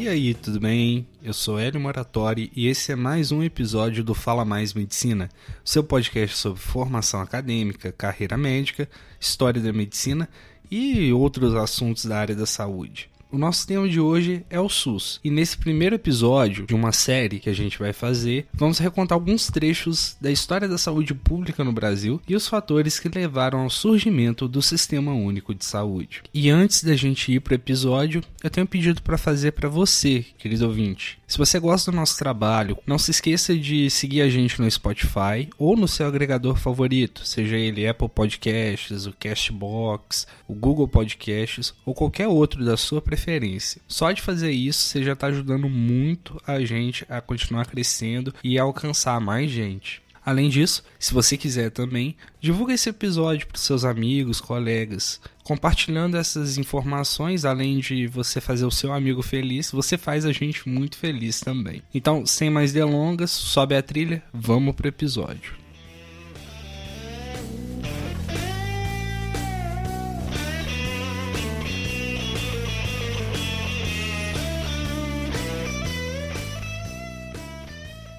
E aí, tudo bem? Eu sou Hélio Moratori e esse é mais um episódio do Fala Mais Medicina, seu podcast sobre formação acadêmica, carreira médica, história da medicina e outros assuntos da área da saúde. O nosso tema de hoje é o SUS. E nesse primeiro episódio de uma série que a gente vai fazer, vamos recontar alguns trechos da história da saúde pública no Brasil e os fatores que levaram ao surgimento do Sistema Único de Saúde. E antes da gente ir para o episódio, eu tenho um pedido para fazer para você, querido ouvinte. Se você gosta do nosso trabalho, não se esqueça de seguir a gente no Spotify ou no seu agregador favorito, seja ele Apple Podcasts, o Castbox, o Google Podcasts ou qualquer outro da sua preferência. Só de fazer isso, você já está ajudando muito a gente a continuar crescendo e a alcançar mais gente. Além disso, se você quiser também, divulgue esse episódio para seus amigos, colegas. Compartilhando essas informações, além de você fazer o seu amigo feliz, você faz a gente muito feliz também. Então, sem mais delongas, sobe a trilha, vamos pro episódio.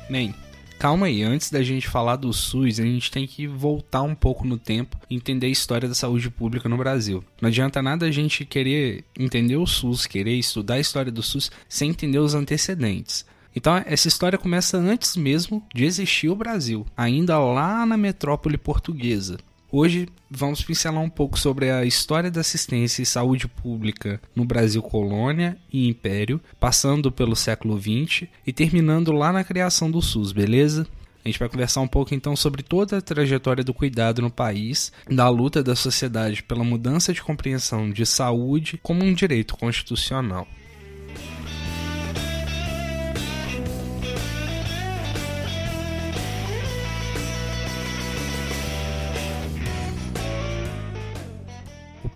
Bem, calma aí, antes da gente falar do SUS, a gente tem que voltar um pouco no tempo e entender a história da saúde pública no Brasil. Não adianta nada a gente querer entender o SUS, querer estudar a história do SUS sem entender os antecedentes. Então, essa história começa antes mesmo de existir o Brasil, ainda lá na metrópole portuguesa. Hoje vamos pincelar um pouco sobre a história da assistência e saúde pública no Brasil colônia e império, passando pelo século XX e terminando lá na criação do SUS, beleza? A gente vai conversar um pouco então sobre toda a trajetória do cuidado no país, da luta da sociedade pela mudança de compreensão de saúde como um direito constitucional.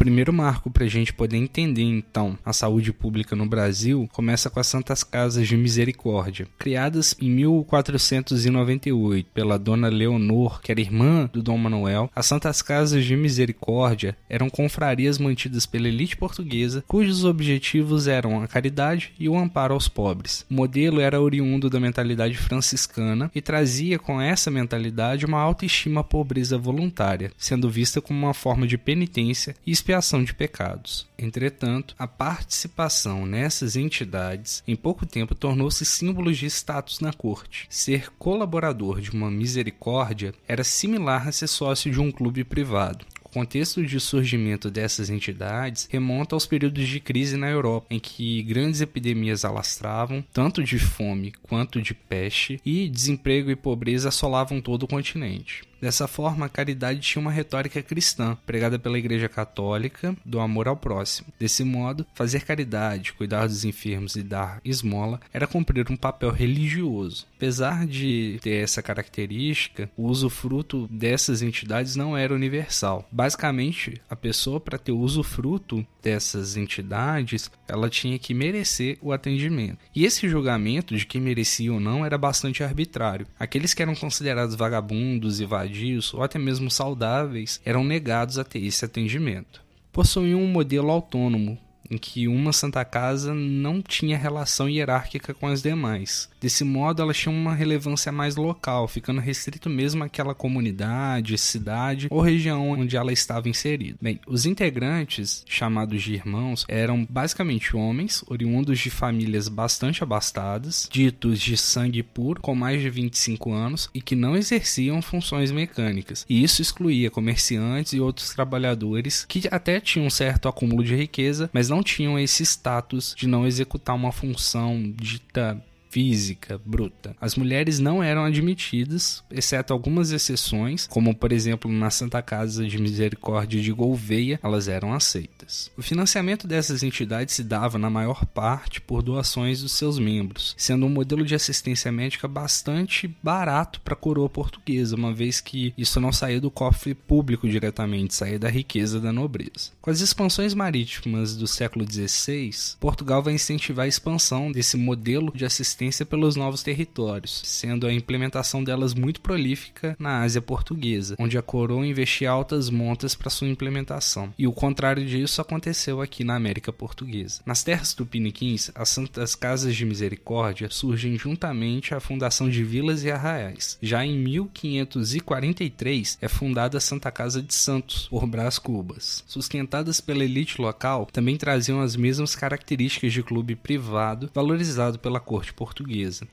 Primeiro marco para a gente poder entender então a saúde pública no Brasil começa com as Santas Casas de Misericórdia, criadas em 1498 pela Dona Leonor, que era irmã do Dom Manuel. As Santas Casas de Misericórdia eram confrarias mantidas pela elite portuguesa, cujos objetivos eram a caridade e o amparo aos pobres. O modelo era oriundo da mentalidade franciscana e trazia com essa mentalidade uma autoestima à pobreza voluntária, sendo vista como uma forma de penitência e expiação expiação de pecados. Entretanto, a participação nessas entidades em pouco tempo tornou-se símbolo de status na corte. Ser colaborador de uma misericórdia era similar a ser sócio de um clube privado contexto de surgimento dessas entidades remonta aos períodos de crise na Europa, em que grandes epidemias alastravam, tanto de fome quanto de peste, e desemprego e pobreza assolavam todo o continente. Dessa forma, a caridade tinha uma retórica cristã, pregada pela Igreja Católica, do amor ao próximo. Desse modo, fazer caridade, cuidar dos enfermos e dar esmola era cumprir um papel religioso. Apesar de ter essa característica, o usufruto dessas entidades não era universal. Basicamente, a pessoa, para ter usufruto dessas entidades, ela tinha que merecer o atendimento. E esse julgamento de quem merecia ou não era bastante arbitrário. Aqueles que eram considerados vagabundos e vadios ou até mesmo saudáveis eram negados a ter esse atendimento. Possuíam um modelo autônomo, em que uma Santa Casa não tinha relação hierárquica com as demais. Desse modo, elas tinham uma relevância mais local, ficando restrito mesmo àquela comunidade, cidade ou região onde ela estava inserida. Bem, os integrantes, chamados de irmãos, eram basicamente homens, oriundos de famílias bastante abastadas, ditos de sangue puro, com mais de 25 anos e que não exerciam funções mecânicas. E isso excluía comerciantes e outros trabalhadores que até tinham um certo acúmulo de riqueza, mas não não tinham esse status de não executar uma função dita física bruta. As mulheres não eram admitidas, exceto algumas exceções, como por exemplo na Santa Casa de Misericórdia de Gouveia, elas eram aceitas. O financiamento dessas entidades se dava na maior parte por doações dos seus membros, sendo um modelo de assistência médica bastante barato para a coroa portuguesa, uma vez que isso não saía do cofre público diretamente, saía da riqueza da nobreza. Com as expansões marítimas do século XVI, Portugal vai incentivar a expansão desse modelo de assistência assistência pelos novos territórios, sendo a implementação delas muito prolífica na Ásia Portuguesa, onde a coroa investia altas montas para sua implementação. E o contrário disso aconteceu aqui na América Portuguesa. Nas terras tupiniquins, as Santas Casas de Misericórdia surgem juntamente à fundação de vilas e arraiais. Já em 1543 é fundada a Santa Casa de Santos por Brás Cubas. Sustentadas pela elite local, também traziam as mesmas características de clube privado valorizado pela corte portuguesa.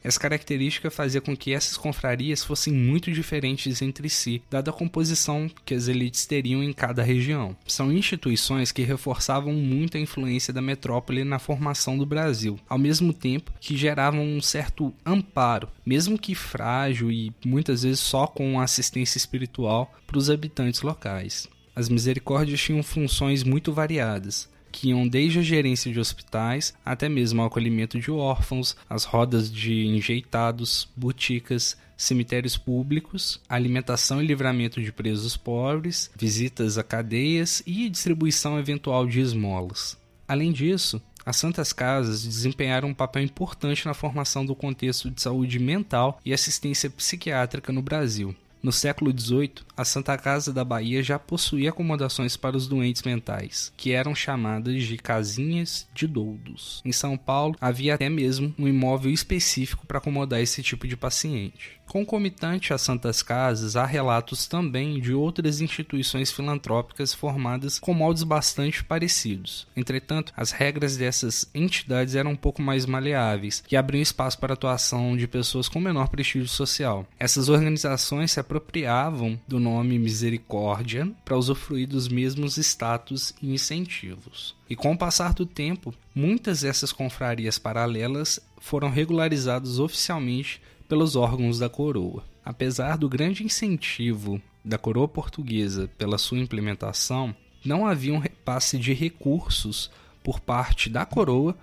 Essa característica fazia com que essas confrarias fossem muito diferentes entre si, dada a composição que as elites teriam em cada região. São instituições que reforçavam muito a influência da metrópole na formação do Brasil, ao mesmo tempo que geravam um certo amparo, mesmo que frágil e muitas vezes só com assistência espiritual para os habitantes locais. As misericórdias tinham funções muito variadas, que iam desde a gerência de hospitais até mesmo ao acolhimento de órfãos, as rodas de enjeitados, boticas, cemitérios públicos, alimentação e livramento de presos pobres, visitas a cadeias e distribuição eventual de esmolas. Além disso, as Santas Casas desempenharam um papel importante na formação do contexto de saúde mental e assistência psiquiátrica no Brasil. No século XVIII, a Santa Casa da Bahia já possuía acomodações para os doentes mentais, que eram chamadas de casinhas de doudos. Em São Paulo, havia até mesmo um imóvel específico para acomodar esse tipo de paciente. Concomitante às Santas Casas, há relatos também de outras instituições filantrópicas formadas com moldes bastante parecidos. Entretanto, as regras dessas entidades eram um pouco mais maleáveis e abriam espaço para a atuação de pessoas com menor prestígio social. Essas organizações se apropriavam do nome Misericórdia para usufruir dos mesmos status e incentivos. E com o passar do tempo, muitas dessas confrarias paralelas foram regularizadas oficialmente pelos órgãos da coroa. Apesar do grande incentivo da coroa portuguesa pela sua implementação, não havia um repasse de recursos por parte da coroa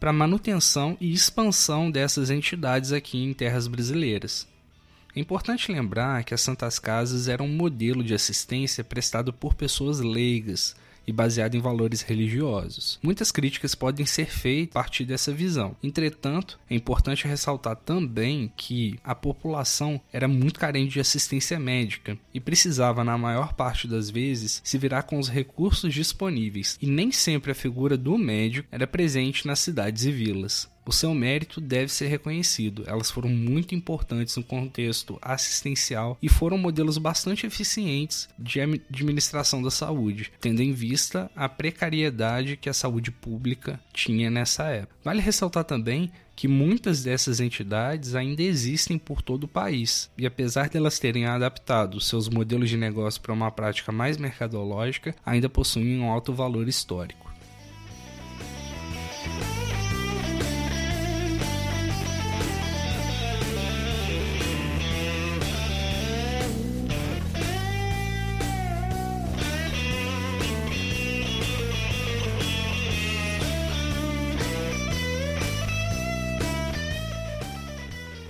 para manutenção e expansão dessas entidades aqui em terras brasileiras. É importante lembrar que as Santas Casas eram um modelo de assistência prestado por pessoas leigas, e baseado em valores religiosos. Muitas críticas podem ser feitas a partir dessa visão. Entretanto, é importante ressaltar também que a população era muito carente de assistência médica e precisava, na maior parte das vezes, se virar com os recursos disponíveis, e nem sempre a figura do médico era presente nas cidades e vilas. O seu mérito deve ser reconhecido. Elas foram muito importantes no contexto assistencial e foram modelos bastante eficientes de administração da saúde, tendo em vista a precariedade que a saúde pública tinha nessa época. Vale ressaltar também que muitas dessas entidades ainda existem por todo o país, e apesar de elas terem adaptado seus modelos de negócio para uma prática mais mercadológica, ainda possuem um alto valor histórico.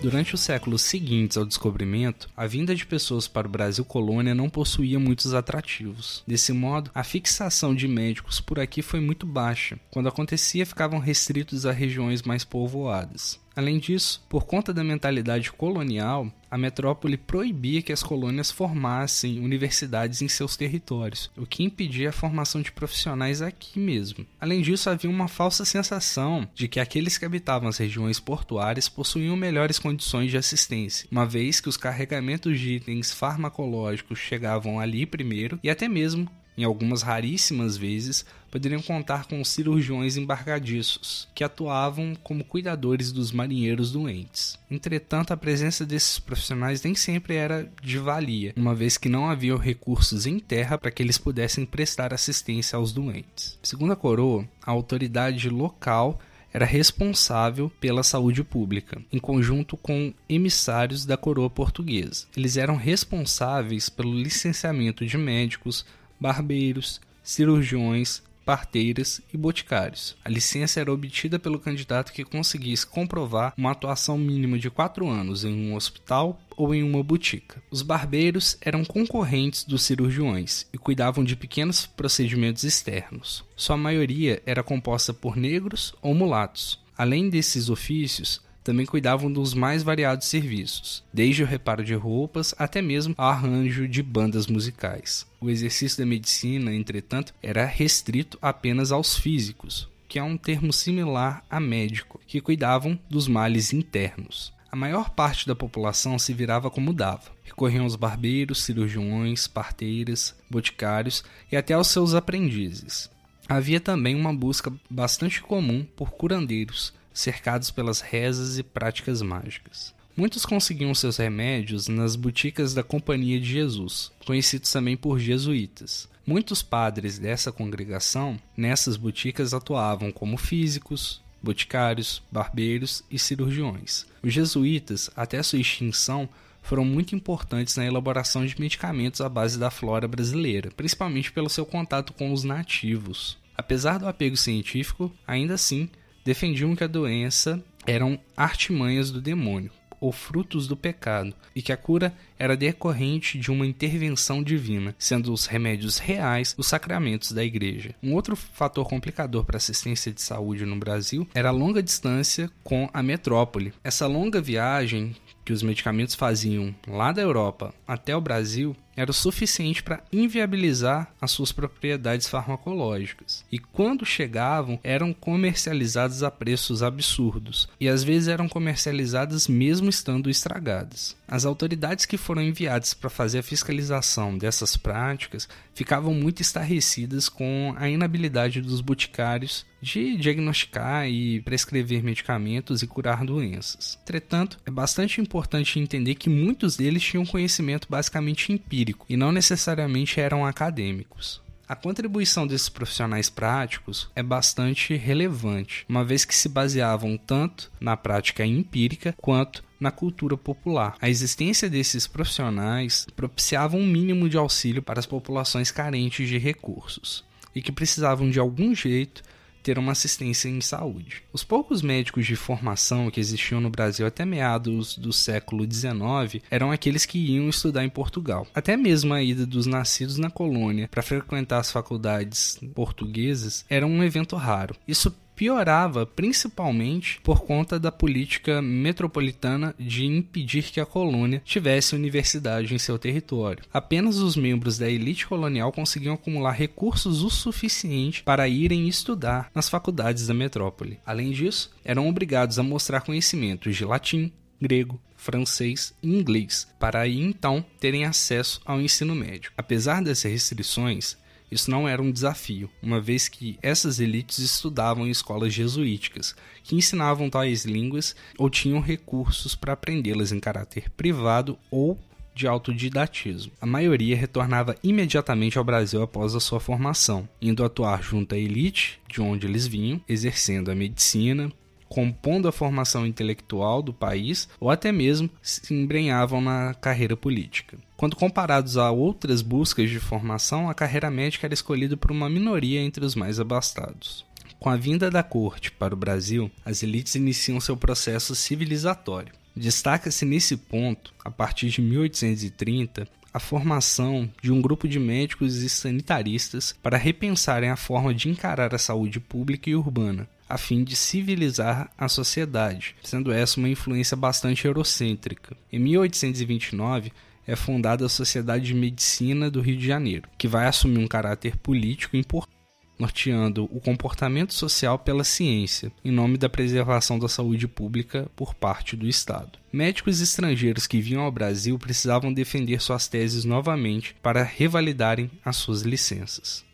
Durante os séculos seguintes ao descobrimento, a vinda de pessoas para o Brasil colônia não possuía muitos atrativos. Desse modo, a fixação de médicos por aqui foi muito baixa. Quando acontecia, ficavam restritos a regiões mais povoadas. Além disso, por conta da mentalidade colonial, a metrópole proibia que as colônias formassem universidades em seus territórios, o que impedia a formação de profissionais aqui mesmo. Além disso, havia uma falsa sensação de que aqueles que habitavam as regiões portuárias possuíam melhores condições de assistência, uma vez que os carregamentos de itens farmacológicos chegavam ali primeiro e até mesmo em algumas raríssimas vezes, poderiam contar com cirurgiões embarcadiços, que atuavam como cuidadores dos marinheiros doentes. Entretanto, a presença desses profissionais nem sempre era de valia, uma vez que não havia recursos em terra para que eles pudessem prestar assistência aos doentes. Segundo a coroa, a autoridade local era responsável pela saúde pública, em conjunto com emissários da coroa portuguesa. Eles eram responsáveis pelo licenciamento de médicos, barbeiros, cirurgiões, parteiras e boticários. A licença era obtida pelo candidato que conseguisse comprovar uma atuação mínima de quatro anos em um hospital ou em uma botica. Os barbeiros eram concorrentes dos cirurgiões e cuidavam de pequenos procedimentos externos. Sua maioria era composta por negros ou mulatos. Além desses ofícios, também cuidavam dos mais variados serviços, desde o reparo de roupas até mesmo ao arranjo de bandas musicais. O exercício da medicina, entretanto, era restrito apenas aos físicos, que é um termo similar a médico, que cuidavam dos males internos. A maior parte da população se virava como dava. Recorriam aos barbeiros, cirurgiões, parteiras, boticários e até aos seus aprendizes. Havia também uma busca bastante comum por curandeiros, cercados pelas rezas e práticas mágicas. Muitos conseguiam seus remédios nas boticas da Companhia de Jesus, conhecidos também por jesuítas. Muitos padres dessa congregação nessas boticas atuavam como físicos, boticários, barbeiros e cirurgiões. Os jesuítas, até sua extinção, foram muito importantes na elaboração de medicamentos à base da flora brasileira, principalmente pelo seu contato com os nativos. Apesar do apego científico, ainda assim defendiam que a doença eram artimanhas do demônio ou frutos do pecado, e que a cura era decorrente de uma intervenção divina, sendo os remédios reais os sacramentos da igreja. Um outro fator complicador para a assistência de saúde no Brasil era a longa distância com a metrópole. Essa longa viagem que os medicamentos faziam lá da Europa até o Brasil era o suficiente para inviabilizar as suas propriedades farmacológicas. E quando chegavam, eram comercializadas a preços absurdos, e às vezes eram comercializadas mesmo estando estragadas. As autoridades que foram enviadas para fazer a fiscalização dessas práticas ficavam muito estarrecidas com a inabilidade dos boticários de diagnosticar e prescrever medicamentos e curar doenças. Entretanto, é bastante importante entender que muitos deles tinham conhecimento basicamente empírico e não necessariamente eram acadêmicos. A contribuição desses profissionais práticos é bastante relevante, uma vez que se baseavam tanto na prática empírica quanto na cultura popular. A existência desses profissionais propiciava um mínimo de auxílio para as populações carentes de recursos e que precisavam de algum jeito ter uma assistência em saúde. Os poucos médicos de formação que existiam no Brasil até meados do século XIX eram aqueles que iam estudar em Portugal. Até mesmo a ida dos nascidos na colônia para frequentar as faculdades portuguesas era um evento raro. Isso piorava principalmente por conta da política metropolitana de impedir que a colônia tivesse universidade em seu território. Apenas os membros da elite colonial conseguiam acumular recursos o suficiente para irem estudar nas faculdades da metrópole. Além disso, eram obrigados a mostrar conhecimentos de latim, grego, francês e inglês, para aí então terem acesso ao ensino médio. Apesar dessas restrições, isso não era um desafio, uma vez que essas elites estudavam em escolas jesuíticas, que ensinavam tais línguas ou tinham recursos para aprendê-las em caráter privado ou de autodidatismo. A maioria retornava imediatamente ao Brasil após a sua formação, indo atuar junto à elite de onde eles vinham, exercendo a medicina, compondo a formação intelectual do país ou até mesmo se embrenhavam na carreira política. Quando comparados a outras buscas de formação, a carreira médica era escolhida por uma minoria entre os mais abastados. Com a vinda da corte para o Brasil, as elites iniciam seu processo civilizatório. Destaca-se nesse ponto, a partir de 1830, a formação de um grupo de médicos e sanitaristas para repensarem a forma de encarar a saúde pública e urbana, a fim de civilizar a sociedade, sendo essa uma influência bastante eurocêntrica. Em 1829, é fundada a Sociedade de Medicina do Rio de Janeiro, que vai assumir um caráter político importante, norteando o comportamento social pela ciência, em nome da preservação da saúde pública por parte do Estado. Médicos estrangeiros que vinham ao Brasil precisavam defender suas teses novamente para revalidarem as suas licenças.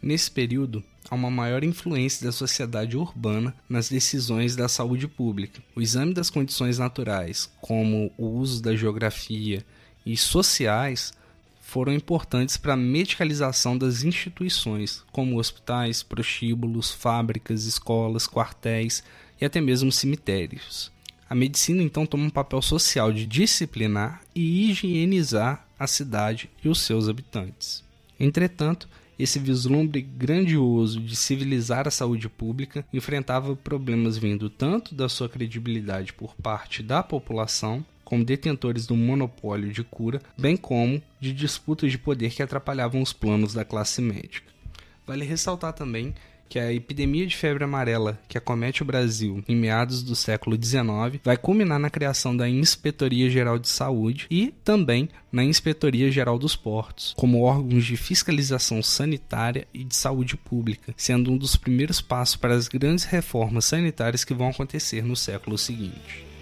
Nesse período, há uma maior influência da sociedade urbana nas decisões da saúde pública. O exame das condições naturais, como o uso da geografia e sociais, foram importantes para a medicalização das instituições, como hospitais, prostíbulos, fábricas, escolas, quartéis e até mesmo cemitérios. A medicina então toma um papel social de disciplinar e higienizar a cidade e os seus habitantes. Entretanto, esse vislumbre grandioso de civilizar a saúde pública enfrentava problemas vindo tanto da sua credibilidade por parte da população, como detentores do monopólio de cura, bem como de disputas de poder que atrapalhavam os planos da classe médica. Vale ressaltar também que a epidemia de febre amarela que acomete o Brasil em meados do século XIX vai culminar na criação da Inspetoria Geral de Saúde e também na Inspetoria Geral dos Portos, como órgãos de fiscalização sanitária e de saúde pública, sendo um dos primeiros passos para as grandes reformas sanitárias que vão acontecer no século seguinte.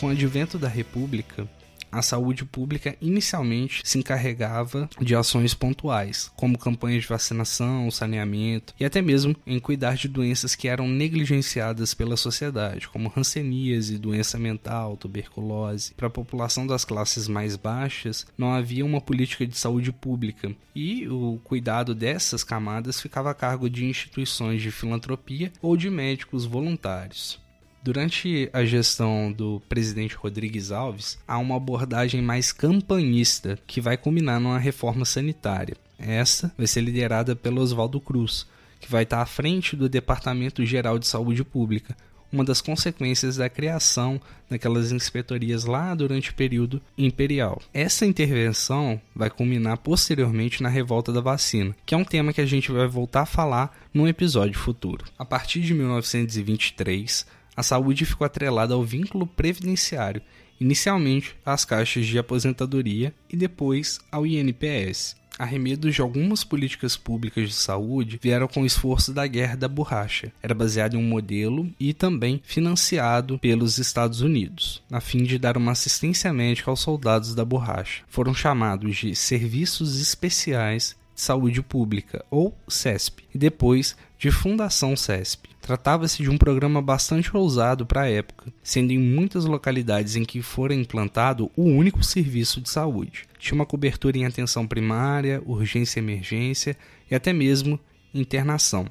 Com o advento da República, a saúde pública inicialmente se encarregava de ações pontuais, como campanhas de vacinação, saneamento e até mesmo em cuidar de doenças que eram negligenciadas pela sociedade, como hanseníase, doença mental, tuberculose. Para a população das classes mais baixas, não havia uma política de saúde pública e o cuidado dessas camadas ficava a cargo de instituições de filantropia ou de médicos voluntários. Durante a gestão do presidente Rodrigues Alves, há uma abordagem mais campanhista que vai culminar numa reforma sanitária. Essa vai ser liderada pelo Oswaldo Cruz, que vai estar à frente do Departamento Geral de Saúde Pública, uma das consequências da criação daquelas inspetorias lá durante o período imperial. Essa intervenção vai culminar posteriormente na revolta da vacina, que é um tema que a gente vai voltar a falar num episódio futuro. A partir de 1923, a saúde ficou atrelada ao vínculo previdenciário, inicialmente às caixas de aposentadoria e depois ao INPS. Arremedos de algumas políticas públicas de saúde vieram com o esforço da Guerra da Borracha. Era baseado em um modelo e também financiado pelos Estados Unidos, a fim de dar uma assistência médica aos soldados da borracha. Foram chamados de Serviços Especiais de Saúde Pública, ou CESP, e depois de Fundação CESP. Tratava-se de um programa bastante ousado para a época, sendo em muitas localidades em que fora implantado o único serviço de saúde. Tinha uma cobertura em atenção primária, urgência e emergência e até mesmo internação.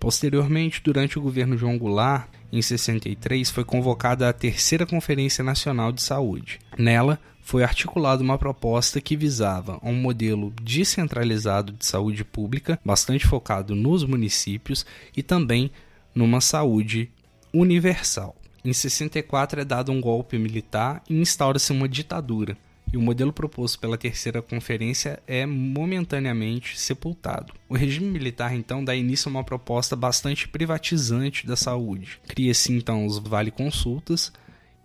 Posteriormente, durante o governo João Goulart, em 63, foi convocada a Terceira Conferência Nacional de Saúde. Nela, foi articulada uma proposta que visava um modelo descentralizado de saúde pública, bastante focado nos municípios e também numa saúde universal. Em 64 é dado um golpe militar e instaura-se uma ditadura, e o modelo proposto pela terceira conferência é momentaneamente sepultado. O regime militar então dá início a uma proposta bastante privatizante da saúde. Cria-se então os vale consultas,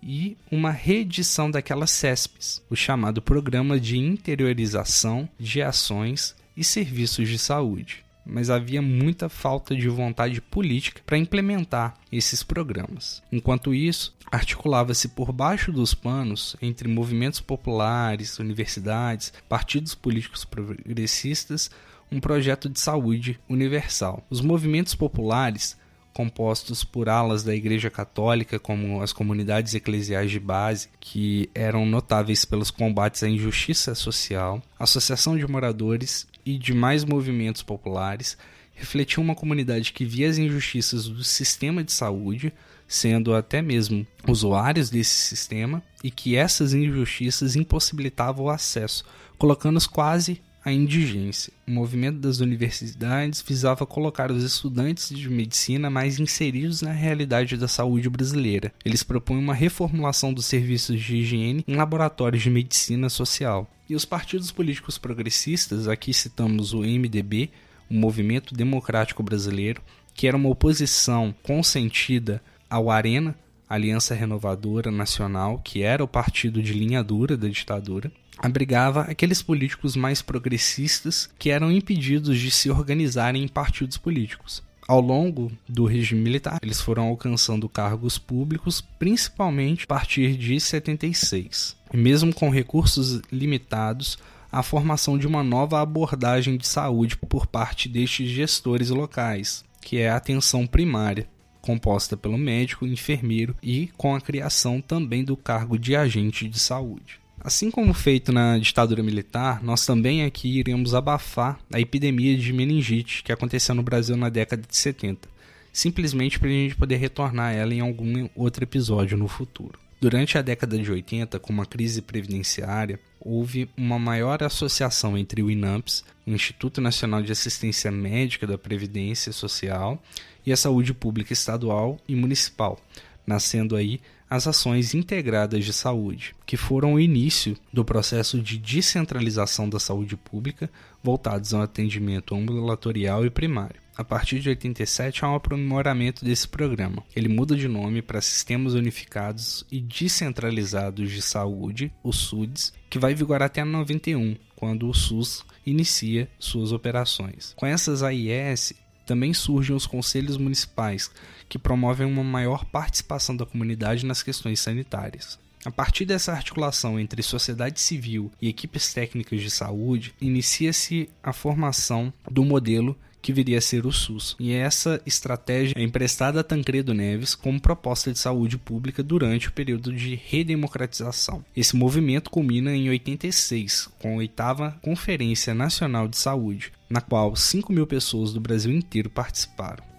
e uma reedição daquelas CESPs, o chamado Programa de Interiorização de Ações e Serviços de Saúde. Mas havia muita falta de vontade política para implementar esses programas. Enquanto isso, articulava-se por baixo dos panos entre movimentos populares, universidades, partidos políticos progressistas, um projeto de saúde universal. Os movimentos populares compostos por alas da Igreja Católica, como as comunidades eclesiais de base, que eram notáveis pelos combates à injustiça social, associação de moradores e demais movimentos populares, refletiam uma comunidade que via as injustiças do sistema de saúde, sendo até mesmo usuários desse sistema, e que essas injustiças impossibilitavam o acesso, colocando-os quase a indigência. O movimento das universidades visava colocar os estudantes de medicina mais inseridos na realidade da saúde brasileira. Eles propunham uma reformulação dos serviços de higiene em laboratórios de medicina social. E os partidos políticos progressistas, aqui citamos o MDB, o Movimento Democrático Brasileiro, que era uma oposição consentida ao Arena, Aliança Renovadora Nacional, que era o partido de linha dura da ditadura, abrigava aqueles políticos mais progressistas que eram impedidos de se organizarem em partidos políticos. Ao longo do regime militar, eles foram alcançando cargos públicos, principalmente a partir de 76. E mesmo com recursos limitados, a formação de uma nova abordagem de saúde por parte destes gestores locais, que é a atenção primária, composta pelo médico, enfermeiro e com a criação também do cargo de agente de saúde. Assim como feito na ditadura militar, nós também aqui iremos abafar a epidemia de meningite que aconteceu no Brasil na década de 70, simplesmente para a gente poder retornar ela em algum outro episódio no futuro. Durante a década de 80, com uma crise previdenciária, houve uma maior associação entre o INAMPS, o Instituto Nacional de Assistência Médica da Previdência Social, e a saúde pública estadual e municipal, nascendo aí as ações integradas de saúde, que foram o início do processo de descentralização da saúde pública voltados ao atendimento ambulatorial e primário. A partir de 87 há um aprimoramento desse programa. Ele muda de nome para Sistemas Unificados e Descentralizados de Saúde, o SUDS, que vai vigorar até 91, quando o SUS inicia suas operações. Com essas AIS, também surgem os conselhos municipais, que promovem uma maior participação da comunidade nas questões sanitárias. A partir dessa articulação entre sociedade civil e equipes técnicas de saúde, inicia-se a formação do modelo que viria a ser o SUS. E essa estratégia é emprestada a Tancredo Neves como proposta de saúde pública durante o período de redemocratização. Esse movimento culmina em 86, com a oitava Conferência Nacional de Saúde, na qual 5 mil pessoas do Brasil inteiro participaram.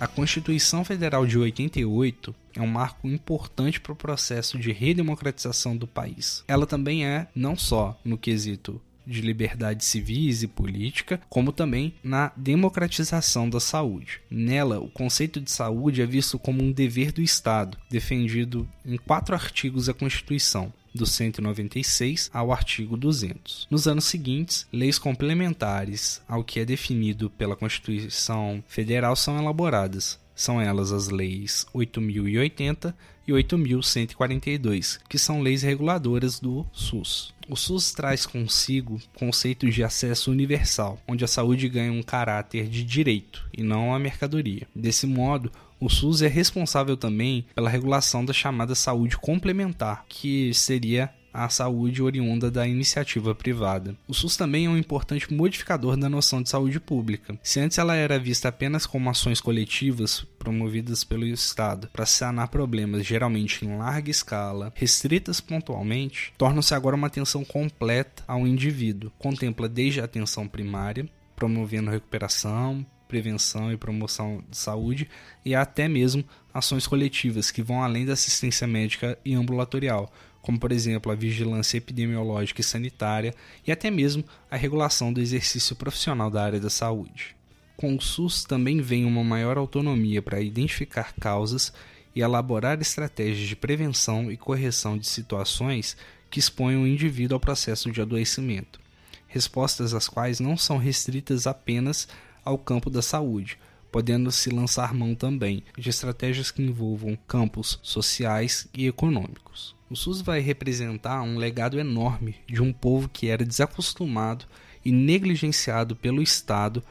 A Constituição Federal de 88 é um marco importante para o processo de redemocratização do país. Ela também é, não só no quesito de liberdades civis e política, como também na democratização da saúde. Nela, o conceito de saúde é visto como um dever do Estado, defendido em quatro artigos da Constituição, do 196 ao artigo 200. Nos anos seguintes, leis complementares ao que é definido pela Constituição Federal são elaboradas. São elas as leis 8080 e 8142, que são leis reguladoras do SUS. O SUS traz consigo conceitos de acesso universal, onde a saúde ganha um caráter de direito e não a mercadoria. Desse modo, o SUS é responsável também pela regulação da chamada saúde complementar, que seria a saúde oriunda da iniciativa privada. O SUS também é um importante modificador da noção de saúde pública. Se antes ela era vista apenas como ações coletivas promovidas pelo Estado para sanar problemas geralmente em larga escala, restritas pontualmente, torna-se agora uma atenção completa ao indivíduo. Contempla desde a atenção primária, promovendo recuperação, prevenção e promoção de saúde e até mesmo ações coletivas que vão além da assistência médica e ambulatorial, como por exemplo a vigilância epidemiológica e sanitária e até mesmo a regulação do exercício profissional da área da saúde. Com o SUS também vem uma maior autonomia para identificar causas e elaborar estratégias de prevenção e correção de situações que exponham o indivíduo ao processo de adoecimento, respostas às quais não são restritas apenas ao campo da saúde, podendo se lançar mão também de estratégias que envolvam campos sociais e econômicos. O SUS vai representar um legado enorme de um povo que era desacostumado e negligenciado pelo Estado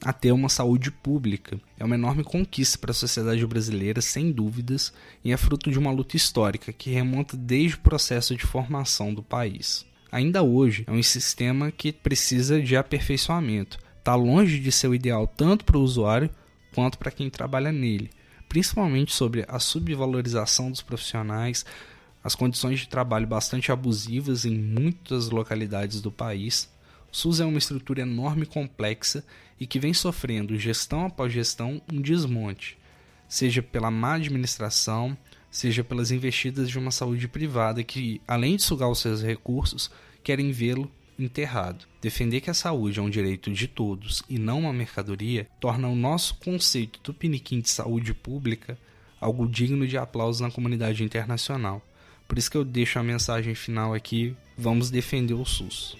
a ter uma saúde pública. É uma enorme conquista para a sociedade brasileira, sem dúvidas, e é fruto de uma luta histórica que remonta desde o processo de formação do país. Ainda hoje, é um sistema que precisa de aperfeiçoamento, está longe de ser o ideal tanto para o usuário quanto para quem trabalha nele, principalmente sobre a subvalorização dos profissionais, as condições de trabalho bastante abusivas em muitas localidades do país. O SUS é uma estrutura enorme e complexa e que vem sofrendo, gestão após gestão, um desmonte, seja pela má administração, seja pelas investidas de uma saúde privada que, além de sugar os seus recursos, querem vê-lo enterrado. Defender que a saúde é um direito de todos e não uma mercadoria torna o nosso conceito tupiniquim de saúde pública algo digno de aplauso na comunidade internacional. Por isso que eu deixo a mensagem final aqui: vamos defender o SUS.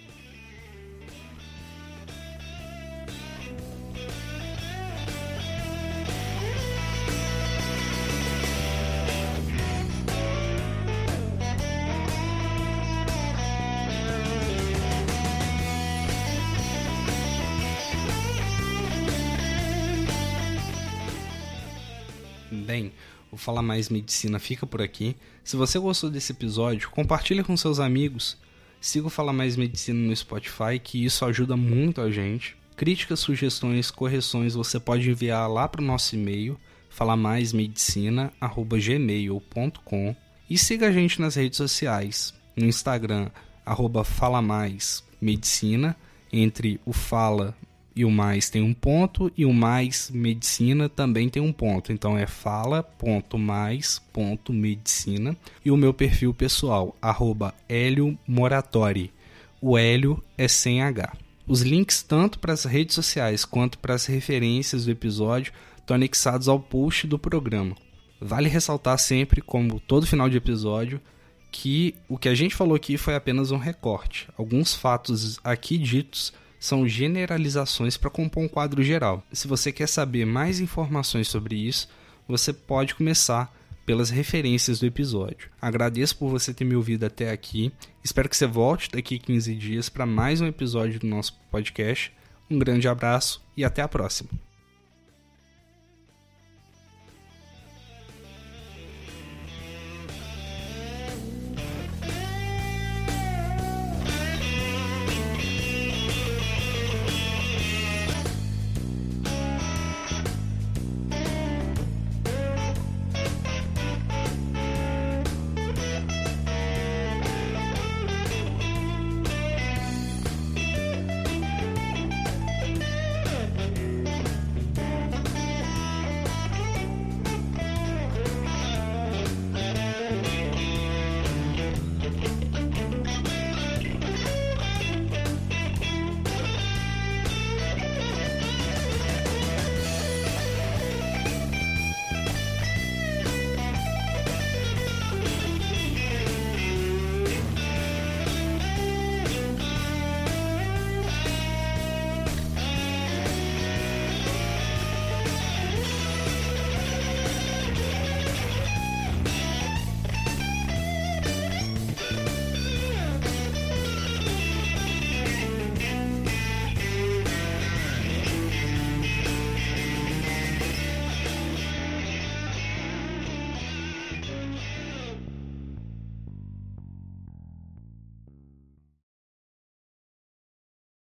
Fala Mais Medicina fica por aqui. Se você gostou desse episódio, compartilhe com seus amigos. Siga o Fala Mais Medicina no Spotify, que isso ajuda muito a gente. Críticas, sugestões, correções você pode enviar lá para o nosso e-mail falamaismedicina@gmail.com e siga a gente nas redes sociais, no Instagram arroba Medicina, entre o Fala e o mais tem um ponto e o mais medicina também tem um ponto. Então é fala.mais.medicina e o meu perfil pessoal arroba Hélio Moratori. O Hélio é sem H. Os links tanto para as redes sociais quanto para as referências do episódio estão anexados ao post do programa. Vale ressaltar sempre, como todo final de episódio, que o que a gente falou aqui foi apenas um recorte. Alguns fatos aqui ditos são generalizações para compor um quadro geral. Se você quer saber mais informações sobre isso, você pode começar pelas referências do episódio. Agradeço por você ter me ouvido até aqui. Espero que você volte daqui 15 dias para mais um episódio do nosso podcast. Um grande abraço e até a próxima.